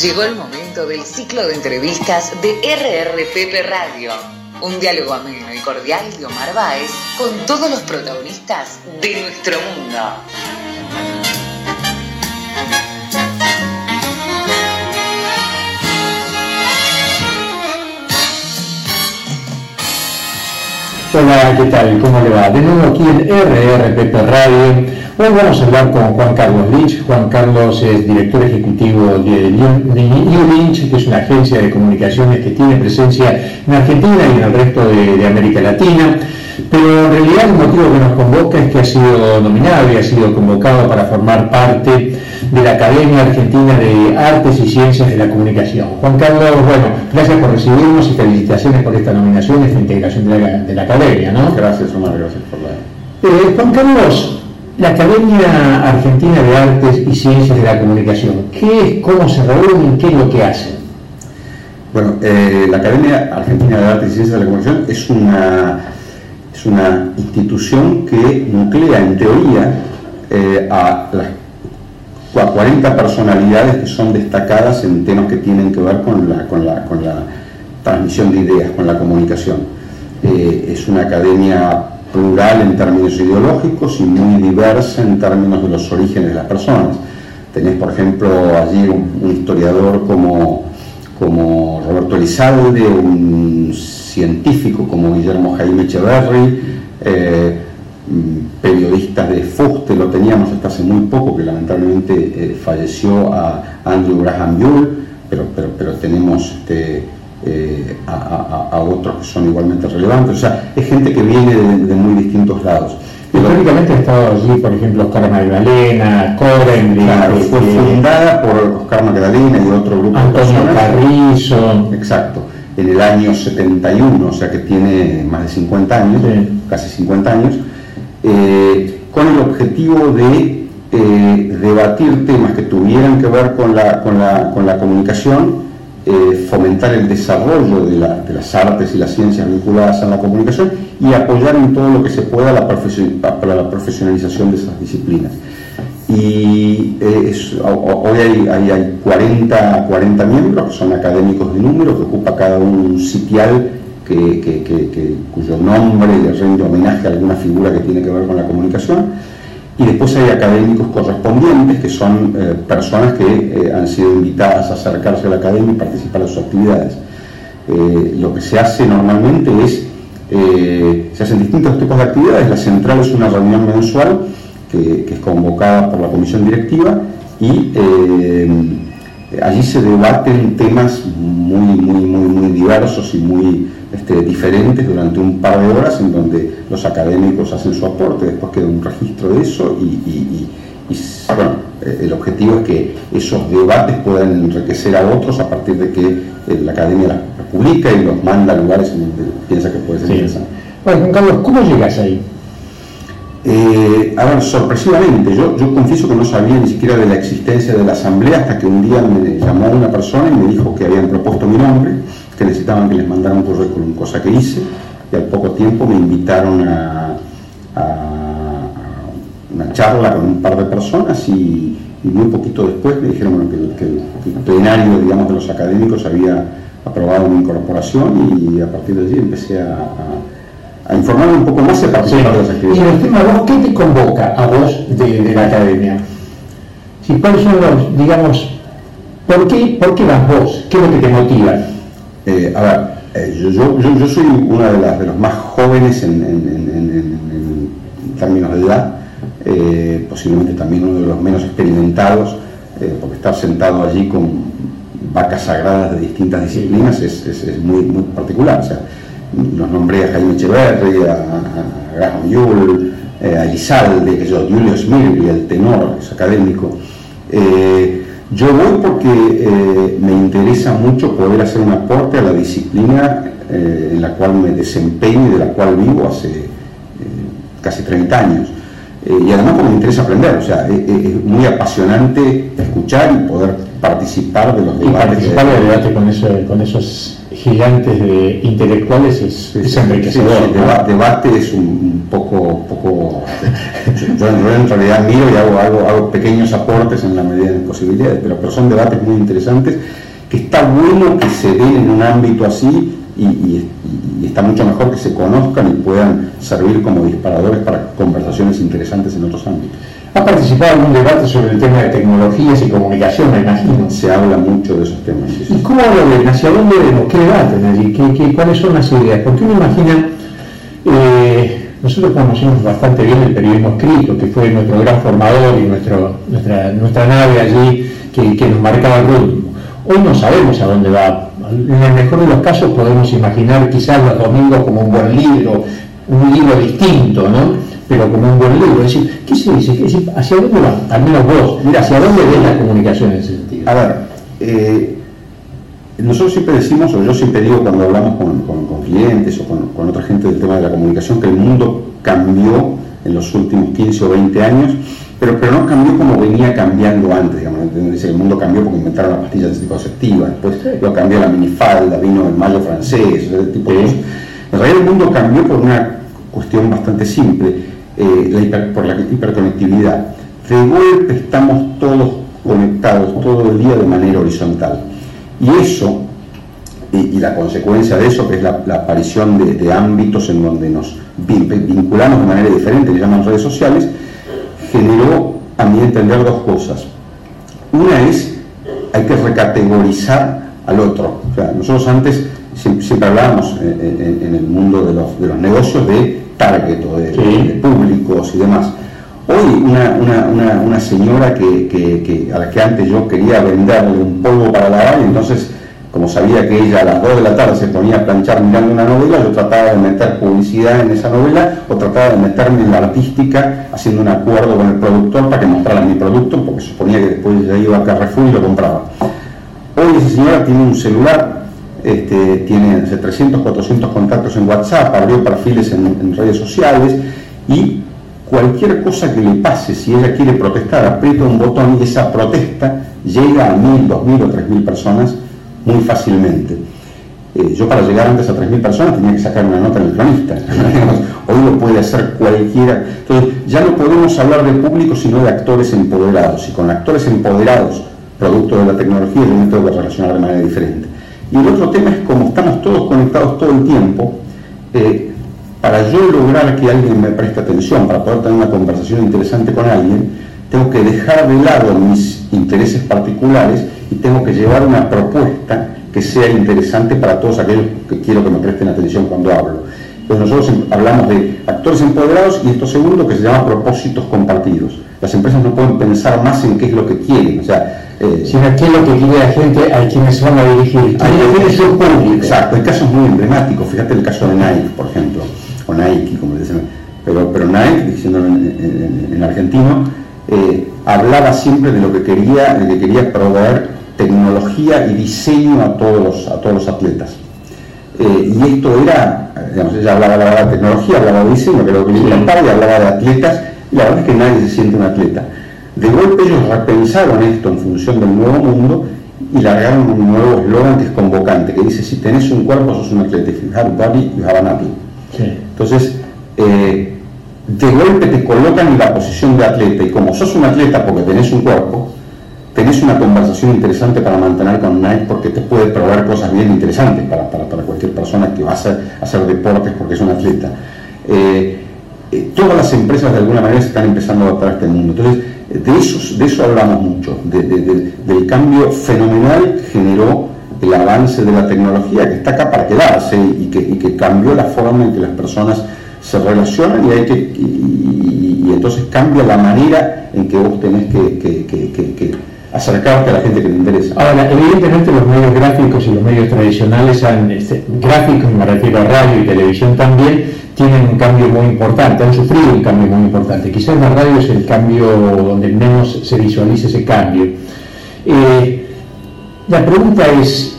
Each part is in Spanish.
Llegó el momento del ciclo de entrevistas de RRPP Radio. Un diálogo ameno y cordial de Omar Báez con todos los protagonistas de nuestro mundo. Hola, ¿qué tal? ¿Cómo le va? De nuevo aquí en RRPP Radio Hoy vamos a hablar con Juan Carlos Lynch. Juan Carlos es director ejecutivo de New Lynch, que es una agencia de comunicaciones que tiene presencia en Argentina y en el resto de, América Latina. Pero en realidad el motivo que nos convoca es que ha sido nominado y ha sido convocado para formar parte de la Academia Argentina de Artes y Ciencias de la Comunicación. Juan Carlos, bueno, gracias por recibirnos y felicitaciones por esta nominación, esta integración de la, Academia, ¿no? Gracias, Omar, gracias por la... Eh, Juan Carlos, la Academia Argentina de Artes y Ciencias de la Comunicación, ¿qué es, cómo se reúnen, qué es lo que hacen? Bueno, eh, la Academia Argentina de Artes y Ciencias de la Comunicación es una, es una institución que nuclea en teoría eh, a las 40 personalidades que son destacadas en temas que tienen que ver con la, con la, con la transmisión de ideas, con la comunicación. Eh, es una academia plural en términos ideológicos y muy diversa en términos de los orígenes de las personas. Tenés, por ejemplo, allí un, historiador como, como Roberto Elizalde, un científico como Guillermo Jaime Echeverry, eh, periodistas de Fuste, lo teníamos hasta hace muy poco, que lamentablemente eh, falleció a Andrew Graham Yule, pero, pero, pero tenemos este, eh, a, otros que son igualmente relevantes. O sea, es gente que viene de, muy distintos lados. Históricamente ha estado allí, por ejemplo, Oscar Magdalena, Coren, claro, fue fundada por Oscar Magdalena y otro grupo Antonio de Carrizo. Exacto, en el año 71, o sea que tiene más de 50 años, casi 50 años, eh, con el objetivo de eh, debatir temas que tuvieran que ver con la, con la, con la comunicación eh, fomentar el desarrollo de, las artes y las ciencias vinculadas a la comunicación y apoyar en todo lo que se pueda la para la profesionalización de esas disciplinas. Y eh, hoy hay, 40, 40 miembros que son académicos de número, que ocupa cada uno un sitial que, cuyo nombre le rinde homenaje a alguna figura que tiene que ver con la comunicación y después hay académicos correspondientes, que son eh, personas que eh, han sido invitadas a acercarse a la academia y participar en sus actividades. Eh, lo que se hace normalmente es, se hacen distintos tipos de actividades, la central es una reunión mensual que, que es convocada por la comisión directiva y allí se debaten temas muy, muy, muy, muy diversos y muy este, diferentes durante un par de horas en donde los académicos hacen su aporte, después queda un registro de eso y, bueno, eh, el objetivo es que esos debates puedan enriquecer a otros a partir de que eh, la academia las publica y los manda a lugares en donde piensa que puede ser interesante. Bueno, Juan Carlos, ¿cómo llegas ahí? Eh, a ver, sorpresivamente, yo, confieso que no sabía ni siquiera de la existencia de la asamblea hasta que un día me llamó una persona y me dijo que habían propuesto mi nombre, que necesitaban que les mandara un currículum, cosa que hice, y al poco tiempo me invitaron a, una charla con un par de personas y, muy poquito después me dijeron que, el plenario digamos, de los académicos había aprobado mi incorporación y a partir de allí empecé a informarme un poco más y a participar de las actividades. Y el tema, vos, ¿qué te convoca a vos de, la academia? Si, ¿Cuáles son los, digamos, ¿por qué, por qué vas vos? ¿Qué es lo que te motiva? Eh, a ver, eh, yo, yo, yo, soy uno de, las, de los más jóvenes en, términos de edad, eh, posiblemente también uno de los menos experimentados, porque estar sentado allí con vacas sagradas de distintas disciplinas es, es, es muy, muy particular. O sea, los nombré a Jaime Echeverri, a, a Graham Yule, eh, a Elizalde, que yo, Julio Smirgli, el tenor, es académico. Eh, yo voy porque eh, me interesa mucho poder hacer un aporte a la disciplina en la cual me desempeño y de la cual vivo hace casi 30 años. y además porque me interesa aprender, o sea, es, muy apasionante escuchar y poder participar de los debates. participar de debate con, eso, con esos gigantes de intelectuales es, es enriquecedor. debate es un, poco, poco yo, en realidad miro y hago, hago, pequeños aportes en la medida de mis posibilidades, pero, pero son debates muy interesantes que está bueno que se den en un ámbito así y, está mucho mejor que se conozcan y puedan servir como disparadores para conversaciones interesantes en otros ámbitos. ¿Ha participado en un debate sobre el tema de tecnologías y comunicación, me imagino? Se habla mucho de esos temas. ¿Y cómo lo ven? ¿Hacia dónde vemos? ¿Qué debaten allí? ¿Qué, cuáles son las ideas? Porque uno imagina, eh, nosotros conocemos bastante bien el periodismo escrito, que fue nuestro gran formador y nuestro, nuestra, nuestra nave allí que, que nos marcaba el ritmo. Hoy no sabemos a dónde va. En el mejor de los casos podemos imaginar quizás los domingos como un buen libro, un libro distinto, ¿no? Pero como un buen libro. Es decir, ¿qué se dice? ¿Hacia dónde va? Al menos vos. Mira, ¿hacia dónde ves la comunicación en ese sentido? A ver, eh, nosotros siempre decimos, o yo siempre digo cuando hablamos con, clientes o con, con, otra gente del tema de la comunicación, que el mundo cambió en los últimos 15 o 20 años pero, pero no cambió como venía cambiando antes, digamos, el mundo cambió porque inventaron las pastillas anticonceptivas, después lo cambió la minifalda, vino el mayo francés, ese tipo de cosas. En realidad el mundo cambió por una cuestión bastante simple, eh, por la hiperconectividad. De golpe estamos todos conectados todo el día de manera horizontal. Y eso, y, la consecuencia de eso, que es la, aparición de, ámbitos en donde nos vinculamos de manera diferente, que llaman redes sociales, generó, a mi entender, dos cosas. Una es, hay que recategorizar al otro. O sea, nosotros antes siempre, hablábamos en, el mundo de los, de los, negocios de target o de, públicos y demás. Hoy una, una, señora que, que, a la que antes yo quería venderle un polvo para lavar y entonces como sabía que ella a las 2 de la tarde se ponía a planchar mirando una novela, yo trataba de meter publicidad en esa novela o trataba de meterme en la artística haciendo un acuerdo con el productor para que mostrara mi producto, porque suponía que después ya iba a Carrefour y lo compraba. Hoy esa señora tiene un celular, este, tiene 300, 400 contactos en WhatsApp, abrió perfiles en, redes sociales y cualquier cosa que le pase, si ella quiere protestar, aprieta un botón y esa protesta llega a mil, dos mil o tres mil personas muy fácilmente. Eh, yo para llegar antes a 3.000 personas tenía que sacar una nota en el cronista. Hoy lo puede hacer cualquiera. Entonces ya no podemos hablar de público sino de actores empoderados. Y con actores empoderados, producto de la tecnología, yo me tengo que relacionar de manera diferente. Y el otro tema es como estamos todos conectados todo el tiempo, eh, para yo lograr que alguien me preste atención, para poder tener una conversación interesante con alguien, tengo que dejar de lado mis intereses particulares y tengo que llevar una propuesta que sea interesante para todos aquellos que quiero que me presten atención cuando hablo. Entonces nosotros hablamos de actores empoderados y esto segundo que se llama propósitos compartidos. Las empresas no pueden pensar más en qué es lo que quieren, o sea, eh, sino qué es lo que quiere la gente a quienes van a dirigir. Hay, su público. Exacto, hay casos muy emblemáticos, fíjate el caso de Nike, por ejemplo, o Nike, como dicen, pero, pero Nike, diciéndolo en, argentino, eh, hablaba siempre de lo que quería, de que quería proveer tecnología y diseño a todos a todos los atletas. Eh, y esto era, digamos, ella hablaba, de tecnología, hablaba de diseño, que lo que le encantaba, y hablaba de atletas, y la verdad es que nadie se siente un atleta. De golpe ellos repensaron esto en función del nuevo mundo y largaron un nuevo eslogan que es convocante, que dice, si tenés un cuerpo sos un atleta, if you have a body, you have an athlete. Entonces, eh, de golpe te colocan en la posición de atleta y como sos un atleta porque tenés un cuerpo, tenés una conversación interesante para mantener con Nike porque te puede probar cosas bien interesantes para, cualquier persona que va a hacer, deportes porque es un atleta. Eh, eh, todas las empresas de alguna manera se están empezando a adaptar a este mundo. Entonces, de eso, de eso hablamos mucho, del cambio fenomenal que generó el avance de la tecnología que está acá para quedarse y que, cambió la forma en que las personas se relacionan y, hay que, y, entonces cambia la manera en que vos tenés que acercarte a la gente que te interesa. Ahora, evidentemente los medios gráficos y los medios tradicionales, han, este, gráficos, me refiero a radio y televisión también, tienen un cambio muy importante, han sufrido un cambio muy importante. Quizás la radio es el cambio donde menos se visualiza ese cambio. Eh, la pregunta es,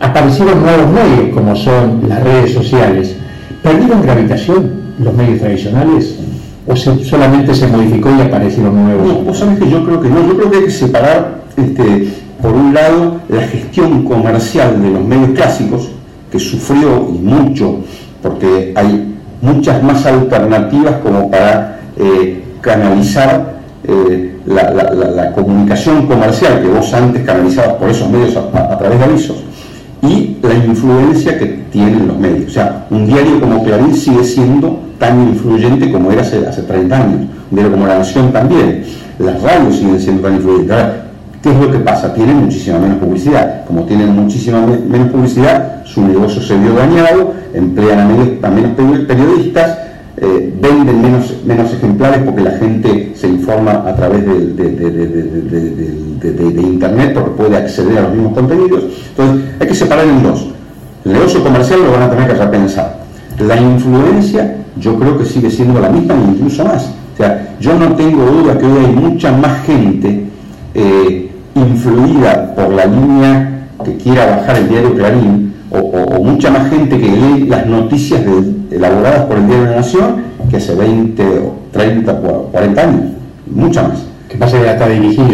aparecieron nuevos medios como son las redes sociales, ¿perdieron gravitación los medios tradicionales? O solamente se modificó y aparecieron nuevos? No, vos sabés que yo creo que no, yo creo que hay que separar, este, por un lado, la gestión comercial de los medios clásicos, que sufrió y mucho, porque hay muchas más alternativas como para eh, canalizar eh, la, comunicación comercial que vos antes canalizabas por esos medios a, través de avisos y la influencia que tienen los medios. O sea, un diario como Clarín sigue siendo tan influyente como era hace, hace 30 años, diario como La Nación también. Las radios siguen siendo tan influyentes. ¿Qué es lo que pasa? Tienen muchísima menos publicidad. Como tienen muchísima menos publicidad, su negocio se vio dañado, emplean a menos periodistas, eh, venden menos, menos ejemplares porque la gente se informa a través de, Internet porque puede acceder a los mismos contenidos. Entonces, hay que separar en dos. El negocio comercial lo van a tener que repensar. La influencia yo creo que sigue siendo la misma e incluso más. O sea, yo no tengo duda que hoy hay mucha más gente eh, influida por la línea que quiera bajar el diario Clarín o, mucha más gente que lee las noticias elaboradas por el Diario de la Nación que hace 20, 30, 40 años, mucha más. ¿Qué pasa que ya está dirigido?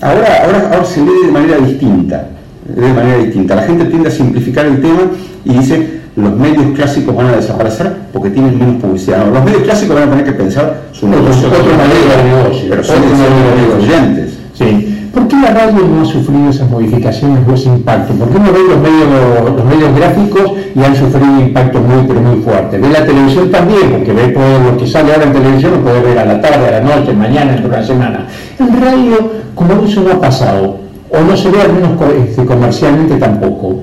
Ahora, ahora, ahora se lee de manera distinta, de manera distinta. La gente tiende a simplificar el tema y dice los medios clásicos van a desaparecer porque tienen menos publicidad. los medios clásicos van a tener que pensar su negocio, otro, otro de negocio, pero son oyentes. Sí. ¿Por qué la radio no ha sufrido esas modificaciones o ese impacto? ¿Por qué no ve los medios, los medios gráficos y han sufrido un impacto muy, pero muy fuerte? Ve la televisión también, porque ve todo lo que sale ahora en televisión, lo puede ver a la tarde, a la noche, mañana, en la semana. En radio, como eso no ha pasado, o no se ve al menos este, comercialmente tampoco.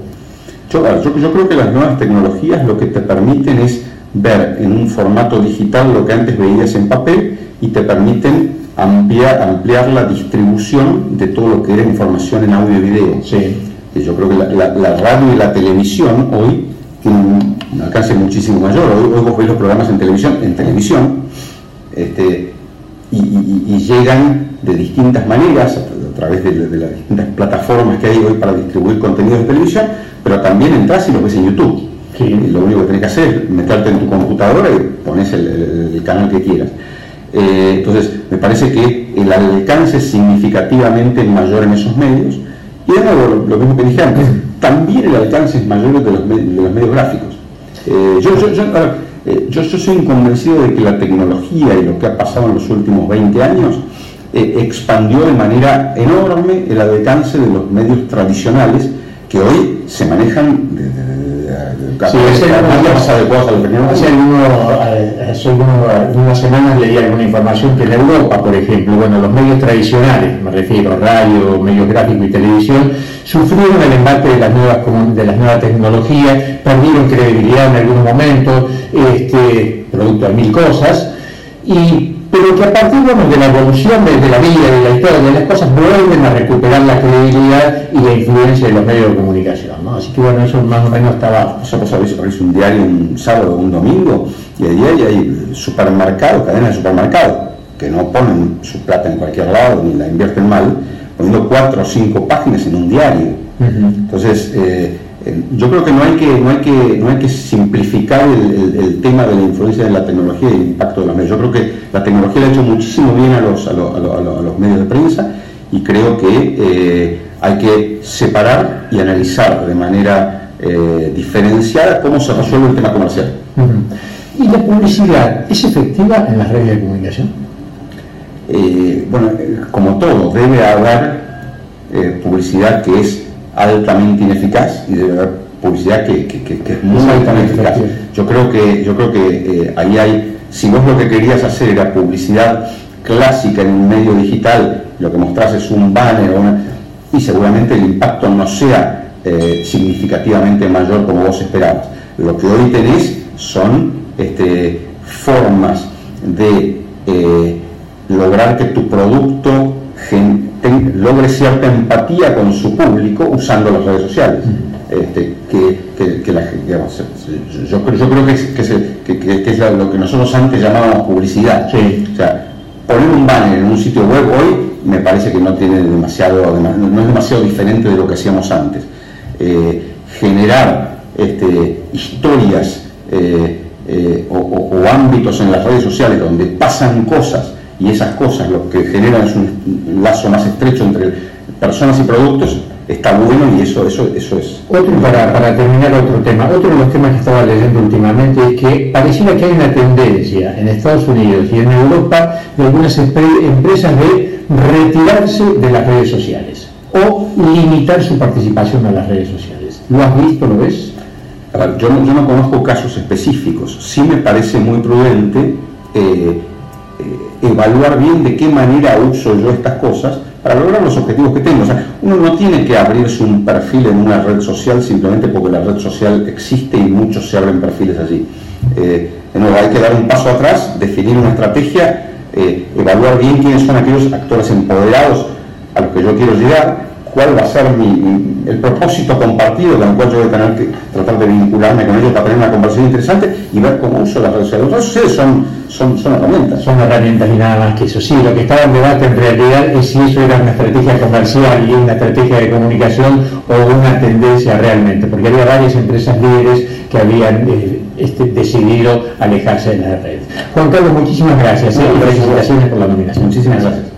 Yo, yo creo que las nuevas tecnologías lo que te permiten es ver en un formato digital lo que antes veías en papel y te permiten ampliar, ampliar la distribución de todo lo que era información en audio y video. Sí. yo creo que la, radio y la televisión hoy tienen un alcance muchísimo mayor. Hoy, vos veis los programas en televisión, en televisión, este, y, llegan de distintas maneras, través de, las distintas plataformas que hay hoy para distribuir contenidos de televisión, pero también entras y los ves en YouTube. Y lo único que tenés que hacer es meterte en tu computadora y pones el canal que quieras. Eh, entonces, me parece que el alcance es significativamente mayor en esos medios. Y de nuevo, lo, mismo que dije antes, también el alcance es mayor de los, medios gráficos. Eh, eh, yo, yo, soy convencido de que la tecnología y lo que ha pasado en los últimos 20 años expandió de manera enorme el alcance de los medios tradicionales que hoy se manejan Sí, ese más adecuado a Hace algunas semanas leí alguna información que en Europa, por ejemplo, bueno, los medios tradicionales, me refiero radio, medios gráficos y televisión, sufrieron el embate de las nuevas, de las nuevas tecnologías, perdieron credibilidad en algunos momentos, este, producto de mil cosas, y pero que a partir de la evolución de, la vida, de la historia, de las cosas, vuelven a recuperar la credibilidad y la influencia de los medios de comunicación. ¿no? Así que bueno, eso más o menos estaba... Nosotros a veces un diario un sábado o un domingo y ahí hay supermercados, cadenas de supermercados, que no ponen su plata en cualquier lado ni la invierten mal, poniendo cuatro o cinco páginas en un diario. Entonces, eh, yo creo que no hay que, no hay que, no hay que simplificar el, tema de la influencia de la tecnología y el impacto de los medios. Yo creo que la tecnología le ha hecho muchísimo bien a los, a, los medios de prensa y creo que eh, hay que separar y analizar de manera eh, diferenciada cómo se resuelve el tema comercial. ¿Y la publicidad es efectiva en las redes de comunicación? bueno, como todo, debe haber publicidad que es altamente ineficaz y debe haber publicidad que, es muy altamente eficaz. Yo creo que, yo creo que eh, ahí hay, si vos lo que querías hacer era publicidad clásica en un medio digital, lo que mostrás es un banner y seguramente el impacto no sea eh, significativamente mayor como vos esperabas. Lo que hoy tenés son este, formas de eh, lograr que tu producto logre cierta empatía con su público usando las redes sociales. Este, que, la, digamos, yo, yo, creo que es, que, es lo que nosotros antes llamábamos publicidad. O sea, poner un banner en un sitio web hoy me parece que no tiene demasiado, no es demasiado diferente de lo que hacíamos antes. Eh, generar este, historias eh, eh, o ámbitos en las redes sociales donde pasan cosas y esas cosas lo que generan es un lazo más estrecho entre personas y productos, está bueno y eso, eso, eso es. Otro, para, para terminar otro tema, otro de los temas que estaba leyendo últimamente es que pareciera que hay una tendencia en Estados Unidos y en Europa de algunas empresas de retirarse de las redes sociales o limitar su participación en las redes sociales. ¿Lo has visto, lo ves? yo, no, yo no conozco casos específicos, sí me parece muy prudente eh, eh, evaluar bien de qué manera uso yo estas cosas para lograr los objetivos que tengo. O sea, uno no tiene que abrirse un perfil en una red social simplemente porque la red social existe y muchos se abren perfiles allí. Eh, hay que dar un paso atrás, definir una estrategia, eh, evaluar bien quiénes son aquellos actores empoderados a los que yo quiero llegar cuál va a ser el propósito compartido con el cual yo voy a tener que tratar de vincularme con ellos para tener una conversación interesante y ver cómo uso las redes sociales. Las redes son, son, son herramientas. Son herramientas y nada más que eso. Sí, lo que estaba en debate en realidad es si eso era una estrategia comercial y una estrategia de comunicación o una tendencia realmente, porque había varias empresas líderes que habían eh, este, decidido alejarse de las redes. Juan Carlos, muchísimas gracias eh, y felicitaciones por la nominación. Muchísimas gracias.